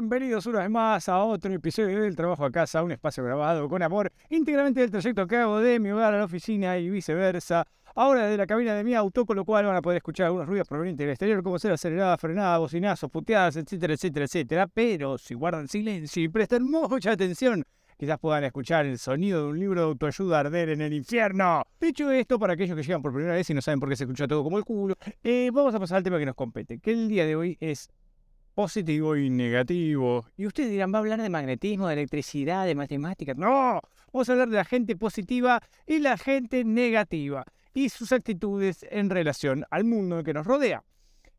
bienvenidos una vez más a otro episodio del Trabajo a Casa, un espacio grabado con amor, íntegramente del trayecto que hago de mi hogar a la oficina y viceversa. Ahora de la cabina de mi auto, con lo cual van a poder escuchar algunos ruidos provenientes del exterior, como ser acelerada, frenada, bocinazos, puteadas, etcétera, etcétera, etcétera. Pero si guardan silencio y prestan mucha atención, quizás puedan escuchar el sonido de un libro de autoayuda arder en el infierno. Dicho esto, para aquellos que llegan por primera vez y no saben por qué se escucha todo como el culo, eh, vamos a pasar al tema que nos compete, que el día de hoy es positivo y negativo. Y ustedes dirán, va a hablar de magnetismo, de electricidad, de matemáticas. No, vamos a hablar de la gente positiva y la gente negativa y sus actitudes en relación al mundo que nos rodea.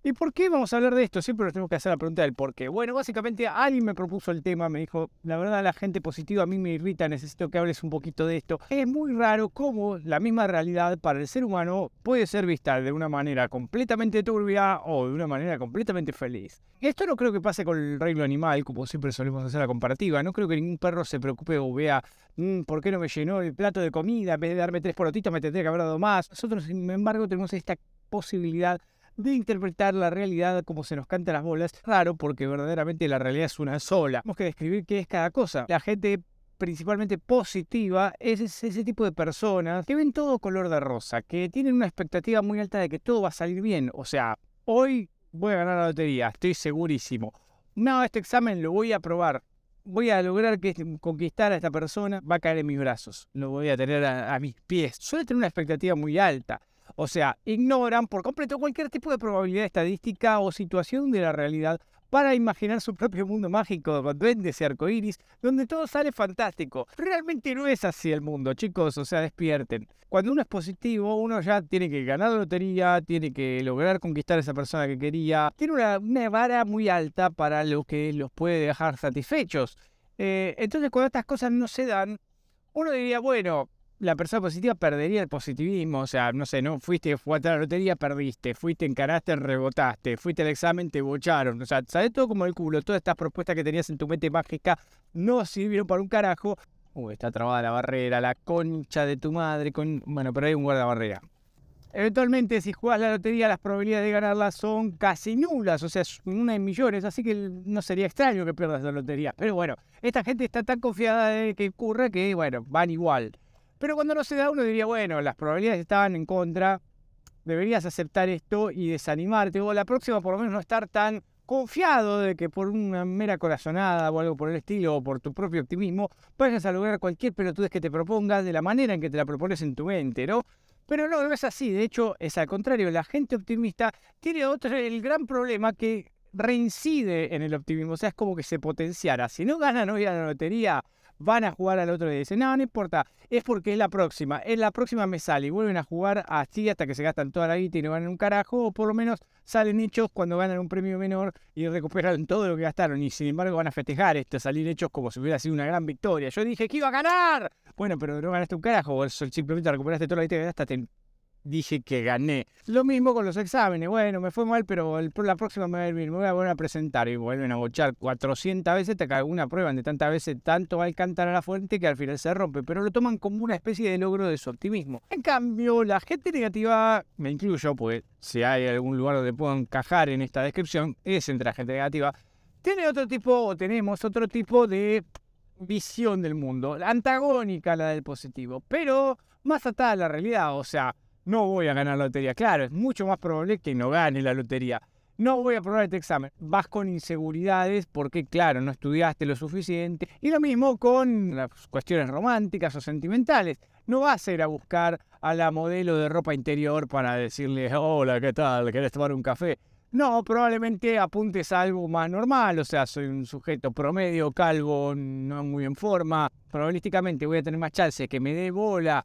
¿Y por qué vamos a hablar de esto? Siempre nos tenemos que hacer la pregunta del por qué. Bueno, básicamente alguien me propuso el tema, me dijo, la verdad la gente positiva a mí me irrita, necesito que hables un poquito de esto. Es muy raro cómo la misma realidad para el ser humano puede ser vista de una manera completamente turbia o de una manera completamente feliz. Esto no creo que pase con el reino animal, como siempre solemos hacer la comparativa. No creo que ningún perro se preocupe o vea, mm, ¿por qué no me llenó el plato de comida? En vez de darme tres porotitos me tendría que haber dado más. Nosotros, sin embargo, tenemos esta posibilidad de interpretar la realidad como se nos canta las bolas. Raro porque verdaderamente la realidad es una sola. Tenemos que describir qué es cada cosa. La gente principalmente positiva es ese tipo de personas que ven todo color de rosa, que tienen una expectativa muy alta de que todo va a salir bien. O sea, hoy voy a ganar la lotería, estoy segurísimo. No, este examen lo voy a probar. Voy a lograr que conquistar a esta persona, va a caer en mis brazos, lo voy a tener a, a mis pies. Suele tener una expectativa muy alta. O sea, ignoran por completo cualquier tipo de probabilidad estadística o situación de la realidad para imaginar su propio mundo mágico duendes y arcoíris, donde todo sale fantástico. Realmente no es así el mundo, chicos, o sea, despierten. Cuando uno es positivo, uno ya tiene que ganar la lotería, tiene que lograr conquistar a esa persona que quería, tiene una, vara muy alta para lo que los puede dejar satisfechos. Eh, entonces, cuando estas cosas no se dan, uno diría, bueno, la persona positiva perdería el positivismo. O sea, no sé, no fuiste, fuiste a la lotería, perdiste. Fuiste, encaraste, rebotaste. Fuiste al examen, te bocharon. O sea, sabes todo como el culo. Todas estas propuestas que tenías en tu mente mágica no sirvieron para un carajo. Uy, está trabada la barrera, la concha de tu madre. Con... Bueno, pero hay un guardabarrera. Eventualmente, si juegas la lotería, las probabilidades de ganarla son casi nulas, o sea, una en millones, así que no sería extraño que pierdas la lotería. Pero bueno, esta gente está tan confiada de que ocurra que, bueno, van igual. Pero cuando no se da, uno diría, bueno, las probabilidades estaban en contra, deberías aceptar esto y desanimarte, o la próxima por lo menos no estar tan confiado de que por una mera corazonada o algo por el estilo, o por tu propio optimismo, vayas a lograr cualquier pelotudez que te propongas de la manera en que te la propones en tu mente, ¿no? Pero no, no es así, de hecho es al contrario, la gente optimista tiene otro, el gran problema que reincide en el optimismo, o sea, es como que se potenciara. Si no ganan hoy a la lotería, van a jugar al otro día. Dicen, no, no importa, es porque es la próxima, es la próxima me sale y vuelven a jugar así hasta que se gastan toda la guita y no ganan un carajo, o por lo menos salen hechos cuando ganan un premio menor y recuperan todo lo que gastaron y sin embargo van a festejar esto, salir hechos como si hubiera sido una gran victoria. Yo dije que iba a ganar. Bueno, pero no ganaste un carajo, simplemente recuperaste toda la guita que gastaste dije que gané. Lo mismo con los exámenes. Bueno, me fue mal, pero la próxima me va a ir bien. Me voy a volver a presentar y vuelven a bochar 400 veces. Te cae una prueba de tantas veces, tanto va a cantar a la fuente que al final se rompe. Pero lo toman como una especie de logro de su optimismo. En cambio, la gente negativa, me incluyo, pues si hay algún lugar donde puedo encajar en esta descripción, es entre la gente negativa. Tiene otro tipo, o tenemos otro tipo de visión del mundo, antagónica a la del positivo, pero más atada a la realidad, o sea, no voy a ganar la lotería. Claro, es mucho más probable que no gane la lotería. No voy a probar este examen. Vas con inseguridades porque, claro, no estudiaste lo suficiente. Y lo mismo con las cuestiones románticas o sentimentales. No vas a ir a buscar a la modelo de ropa interior para decirle, hola, ¿qué tal? ¿Querés tomar un café? No, probablemente apuntes a algo más normal, o sea, soy un sujeto promedio, calvo, no muy en forma. Probabilísticamente voy a tener más chance que me dé bola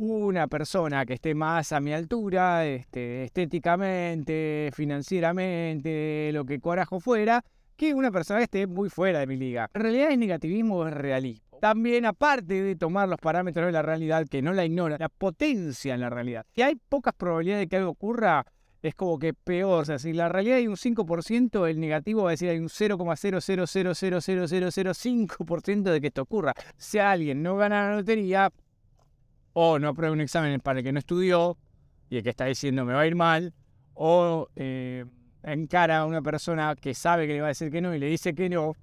una persona que esté más a mi altura, este, estéticamente, financieramente, lo que corajo fuera, que una persona que esté muy fuera de mi liga. En realidad es negativismo o es realismo. También, aparte de tomar los parámetros de la realidad, que no la ignora, la potencia en la realidad. Si hay pocas probabilidades de que algo ocurra, es como que peor. O sea, si la realidad hay un 5%, el negativo va a decir hay un 0,0000005% de que esto ocurra. Si alguien no gana la lotería, o no aprueba un examen para el que no estudió y el que está diciendo me va a ir mal, o eh, encara a una persona que sabe que le va a decir que no y le dice que no,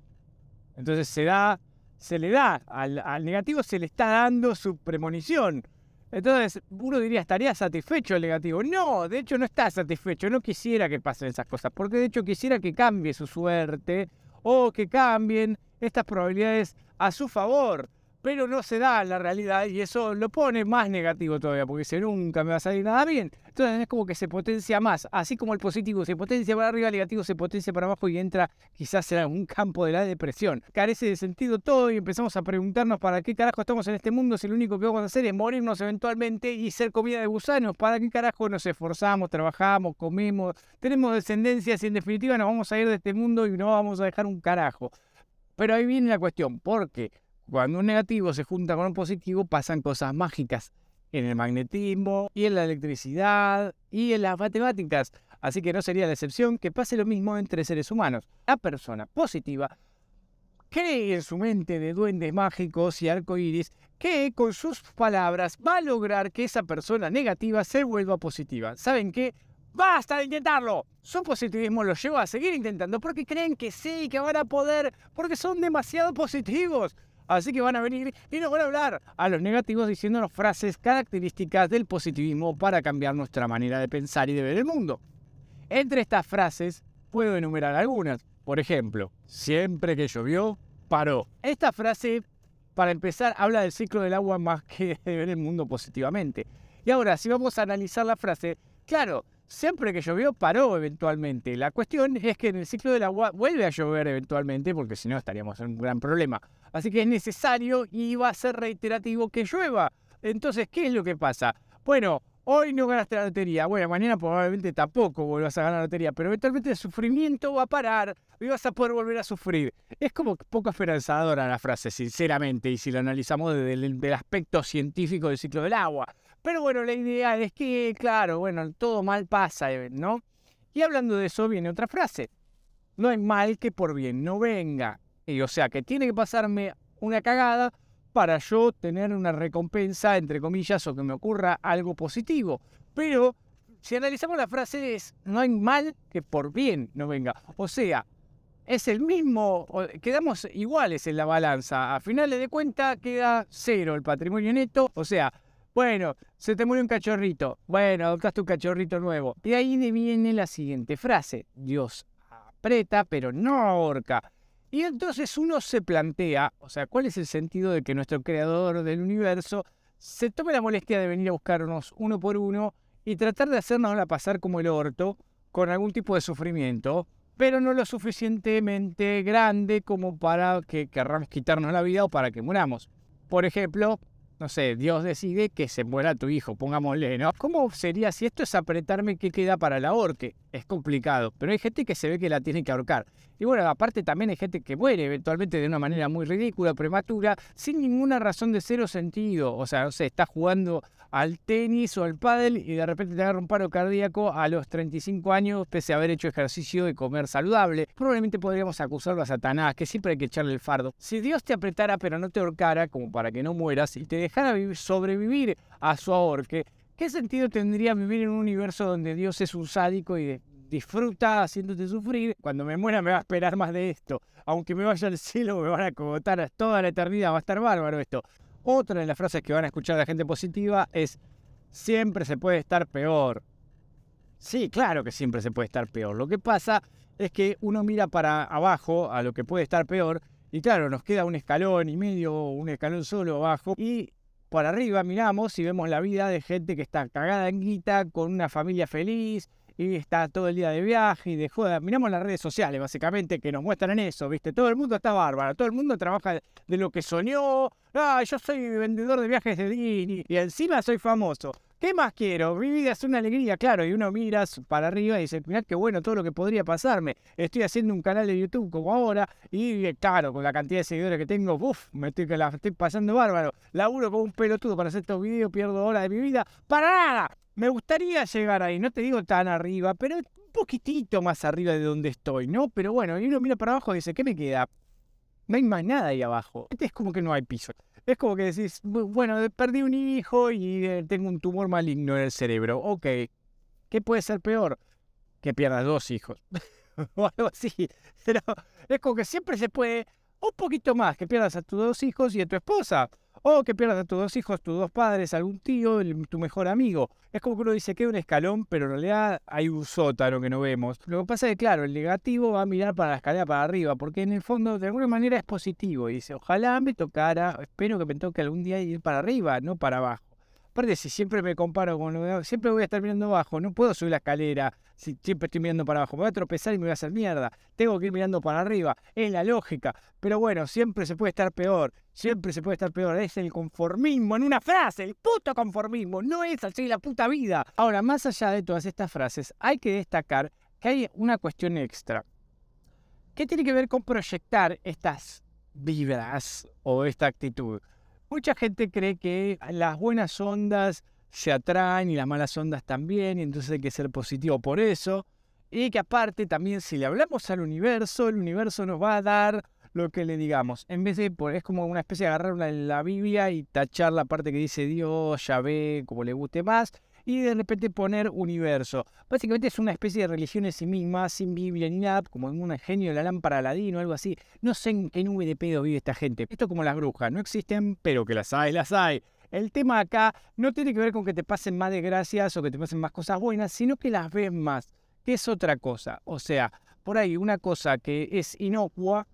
Entonces se da, se le da, al, al negativo se le está dando su premonición. Entonces, uno diría, ¿estaría satisfecho el negativo? No, de hecho no está satisfecho, no quisiera que pasen esas cosas, porque de hecho quisiera que cambie su suerte o que cambien estas probabilidades a su favor pero no se da la realidad y eso lo pone más negativo todavía, porque si nunca me va a salir nada bien. Entonces es como que se potencia más, así como el positivo se potencia para arriba, el negativo se potencia para abajo y entra quizás en un campo de la depresión. Carece de sentido todo y empezamos a preguntarnos para qué carajo estamos en este mundo si lo único que vamos a hacer es morirnos eventualmente y ser comida de gusanos. ¿Para qué carajo nos esforzamos, trabajamos, comemos, tenemos descendencias y en definitiva nos vamos a ir de este mundo y no vamos a dejar un carajo? Pero ahí viene la cuestión, ¿por qué? Cuando un negativo se junta con un positivo pasan cosas mágicas en el magnetismo y en la electricidad y en las matemáticas. Así que no sería la excepción que pase lo mismo entre seres humanos. La persona positiva cree en su mente de duendes mágicos y arcoíris que con sus palabras va a lograr que esa persona negativa se vuelva positiva. ¿Saben qué? ¡Basta de intentarlo! Su positivismo los lleva a seguir intentando porque creen que sí, que van a poder, porque son demasiado positivos. Así que van a venir y nos van a hablar a los negativos diciéndonos frases características del positivismo para cambiar nuestra manera de pensar y de ver el mundo. Entre estas frases puedo enumerar algunas. Por ejemplo, siempre que llovió, paró. Esta frase, para empezar, habla del ciclo del agua más que de ver el mundo positivamente. Y ahora, si vamos a analizar la frase, claro, siempre que llovió paró eventualmente. La cuestión es que en el ciclo del agua vuelve a llover eventualmente, porque si no estaríamos en un gran problema. Así que es necesario y va a ser reiterativo que llueva. Entonces, ¿qué es lo que pasa? Bueno, hoy no ganaste la lotería. Bueno, mañana probablemente tampoco vuelvas a ganar la lotería, pero eventualmente el sufrimiento va a parar y vas a poder volver a sufrir. Es como poco esperanzadora la frase, sinceramente, y si lo analizamos desde el, aspecto científico del ciclo del agua. Pero bueno, la idea es que, claro, bueno, todo mal pasa, ¿no? Y hablando de eso viene otra frase. No hay mal que por bien no venga. Y, o sea, que tiene que pasarme una cagada para yo tener una recompensa, entre comillas, o que me ocurra algo positivo. Pero si analizamos la frase es, no hay mal que por bien no venga. O sea, es el mismo, quedamos iguales en la balanza. A finales de cuenta queda cero el patrimonio neto. O sea, bueno, se te murió un cachorrito. Bueno, adoptaste un cachorrito nuevo. Y ahí viene la siguiente frase. Dios aprieta, pero no ahorca. Y entonces uno se plantea, o sea, ¿cuál es el sentido de que nuestro creador del universo se tome la molestia de venir a buscarnos uno por uno y tratar de hacernos pasar como el orto con algún tipo de sufrimiento, pero no lo suficientemente grande como para que querramos quitarnos la vida o para que muramos? Por ejemplo, no sé, Dios decide que se muera tu hijo, pongámosle, ¿no? ¿Cómo sería si esto es apretarme qué queda para la ahorque? Es complicado, pero hay gente que se ve que la tiene que ahorcar. Y bueno, aparte también hay gente que muere eventualmente de una manera muy ridícula, prematura, sin ninguna razón de cero sentido. O sea, no sé, está jugando al tenis o al pádel y de repente te agarra un paro cardíaco a los 35 años pese a haber hecho ejercicio y comer saludable. Probablemente podríamos acusarlo a Satanás, que siempre hay que echarle el fardo. Si Dios te apretara pero no te ahorcara, como para que no mueras, y te dejara sobrevivir a su ahorque, ¿qué sentido tendría vivir en un universo donde Dios es un sádico y disfruta haciéndote sufrir? Cuando me muera me va a esperar más de esto. Aunque me vaya al cielo, me van a cogotar toda la eternidad, va a estar bárbaro esto. Otra de las frases que van a escuchar de la gente positiva es, siempre se puede estar peor. Sí, claro que siempre se puede estar peor. Lo que pasa es que uno mira para abajo a lo que puede estar peor y claro, nos queda un escalón y medio, un escalón solo abajo y por arriba miramos y vemos la vida de gente que está cagada en guita, con una familia feliz, y está todo el día de viaje y de joda. Miramos las redes sociales, básicamente, que nos muestran eso, ¿viste? Todo el mundo está bárbaro, todo el mundo trabaja de lo que soñó. Ah, yo soy vendedor de viajes de Disney y encima soy famoso. ¿Qué más quiero? Mi vida es una alegría, claro. Y uno mira para arriba y dice, mirá qué bueno todo lo que podría pasarme. Estoy haciendo un canal de YouTube como ahora y claro, con la cantidad de seguidores que tengo, uff, me estoy, la estoy pasando bárbaro. Laburo como un pelotudo para hacer estos videos, pierdo horas de mi vida. ¡Para nada! Me gustaría llegar ahí, no te digo tan arriba, pero un poquitito más arriba de donde estoy, ¿no? Pero bueno, y uno mira para abajo y dice, ¿qué me queda? No hay más nada ahí abajo. Este es como que no hay piso. Es como que decís, bueno, perdí un hijo y eh, tengo un tumor maligno en el cerebro. Ok, ¿qué puede ser peor? Que pierdas dos hijos. o algo así. Pero es como que siempre se puede Un poquito más, que pierdas a tus dos hijos y a tu esposa. O que pierdas a tus dos hijos, tus dos padres, algún tío, tu mejor amigo. Es como que uno dice que hay un escalón, pero en realidad hay un sótano que no vemos. Lo que pasa es que, claro, el negativo va a mirar para la escalera para arriba, porque en el fondo de alguna manera es positivo. Y dice, ojalá me tocara, espero que me toque algún día ir para arriba, no para abajo. Aparte, si siempre me comparo con lo siempre voy a estar mirando abajo, no puedo subir la escalera si siempre estoy mirando para abajo, me voy a tropezar y me voy a hacer mierda, tengo que ir mirando para arriba, es la lógica, pero bueno, siempre se puede estar peor, siempre se puede estar peor, es el conformismo en una frase, el puto conformismo, no es así la puta vida. Ahora, más allá de todas estas frases, hay que destacar que hay una cuestión extra, que tiene que ver con proyectar estas vibras o esta actitud. Mucha gente cree que las buenas ondas se atraen y las malas ondas también, y entonces hay que ser positivo por eso. Y que aparte también si le hablamos al universo, el universo nos va a dar lo que le digamos. En vez de, es como una especie de agarrar una, la Biblia y tachar la parte que dice Dios, ve como le guste más, y de repente poner universo. Básicamente es una especie de religión en sí misma, sin Biblia ni nada, como en un genio de la lámpara ladino o algo así. No sé en qué nube de pedo vive esta gente. Esto como las brujas, no existen, pero que las hay, las hay. El tema acá no tiene que ver con que te pasen más desgracias o que te pasen más cosas buenas, sino que las ves más, que es otra cosa. O sea, por ahí una cosa que es inocua,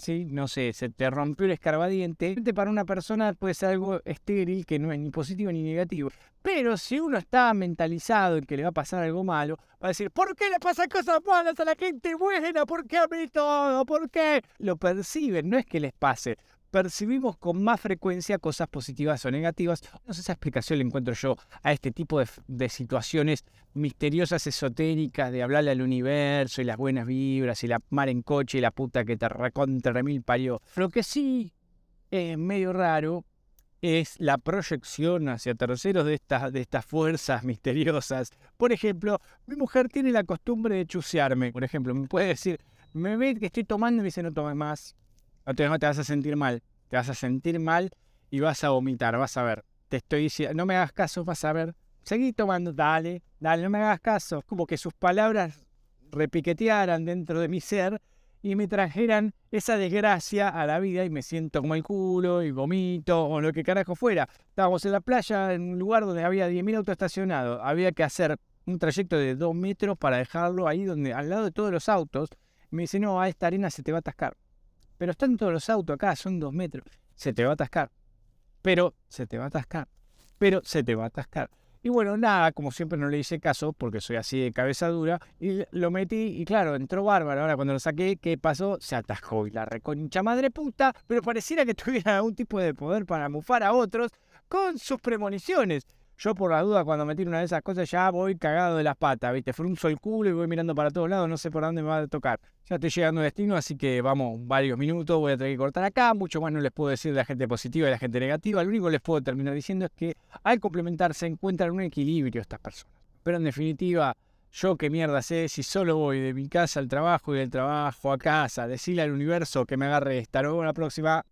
¿sí? no sé, se te rompió el escarbadiente, para una persona puede ser algo estéril, que no es ni positivo ni negativo. Pero si uno está mentalizado en que le va a pasar algo malo, va a decir, ¿por qué le pasan cosas malas a la gente buena? ¿Por qué a mí todo? ¿Por qué? Lo perciben, no es que les pase percibimos con más frecuencia cosas positivas o negativas. No sé esa explicación le encuentro yo a este tipo de, situaciones misteriosas, esotéricas, de hablarle al universo y las buenas vibras y la mar en coche y la puta que te recontra remil parió. Lo que sí es medio raro es la proyección hacia terceros de estas, de estas fuerzas misteriosas. Por ejemplo, mi mujer tiene la costumbre de chusearme. Por ejemplo, me puede decir, me ve que estoy tomando y me dice no tomes más no te, vas a sentir mal. Te vas a sentir mal y vas a vomitar, vas a ver. Te estoy diciendo, no me hagas caso, vas a ver. Seguí tomando, dale, dale, no me hagas caso. Como que sus palabras repiquetearan dentro de mi ser y me trajeran esa desgracia a la vida y me siento como el culo y vomito o lo que carajo fuera. Estábamos en la playa en un lugar donde había 10.000 autos estacionados. Había que hacer un trayecto de 2 metros para dejarlo ahí donde al lado de todos los autos. Me dice, no, a esta arena se te va a atascar. Pero están todos los autos acá, son dos metros. Se te va a atascar. Pero se te va a atascar. Pero se te va a atascar. Y bueno, nada, como siempre no le hice caso porque soy así de cabeza dura. Y lo metí y claro, entró bárbaro. Ahora cuando lo saqué, ¿qué pasó? Se atascó y la reconcha madre puta. Pero pareciera que tuviera algún tipo de poder para mufar a otros con sus premoniciones. Yo por la duda cuando me tiro una de esas cosas ya voy cagado de las patas, ¿viste? Frunzo el culo y voy mirando para todos lados, no sé por dónde me va a tocar. Ya estoy llegando a destino, así que vamos varios minutos, voy a tener que cortar acá, mucho más no les puedo decir de la gente positiva y de la gente negativa, lo único que les puedo terminar diciendo es que al complementarse encuentran un equilibrio estas personas. Pero en definitiva, yo qué mierda sé si solo voy de mi casa al trabajo y del trabajo a casa, decirle al universo que me agarre esta. Luego la próxima.